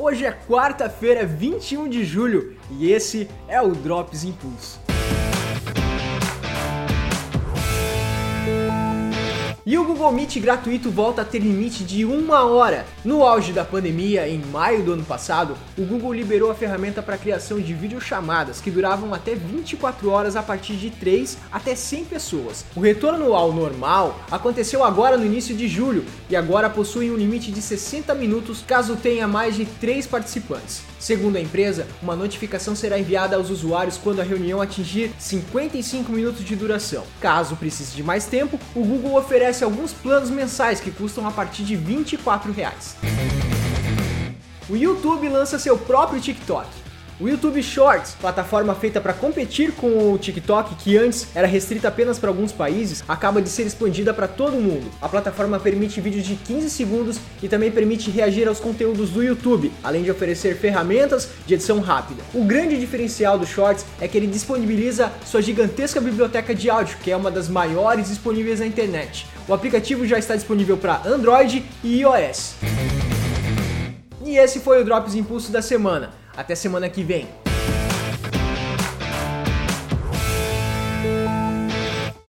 Hoje é quarta-feira, 21 de julho, e esse é o Drops Impulso. E o Google Meet gratuito volta a ter limite de uma hora. No auge da pandemia, em maio do ano passado, o Google liberou a ferramenta para a criação de videochamadas que duravam até 24 horas a partir de 3 até 100 pessoas. O retorno ao normal aconteceu agora no início de julho e agora possui um limite de 60 minutos caso tenha mais de 3 participantes. Segundo a empresa, uma notificação será enviada aos usuários quando a reunião atingir 55 minutos de duração. Caso precise de mais tempo, o Google oferece alguns planos mensais que custam a partir de 24 reais. O YouTube lança seu próprio TikTok. O YouTube Shorts, plataforma feita para competir com o TikTok, que antes era restrita apenas para alguns países, acaba de ser expandida para todo mundo. A plataforma permite vídeos de 15 segundos e também permite reagir aos conteúdos do YouTube, além de oferecer ferramentas de edição rápida. O grande diferencial do Shorts é que ele disponibiliza sua gigantesca biblioteca de áudio, que é uma das maiores disponíveis na internet. O aplicativo já está disponível para Android e iOS. E esse foi o Drops Impulso da semana. Até semana que vem.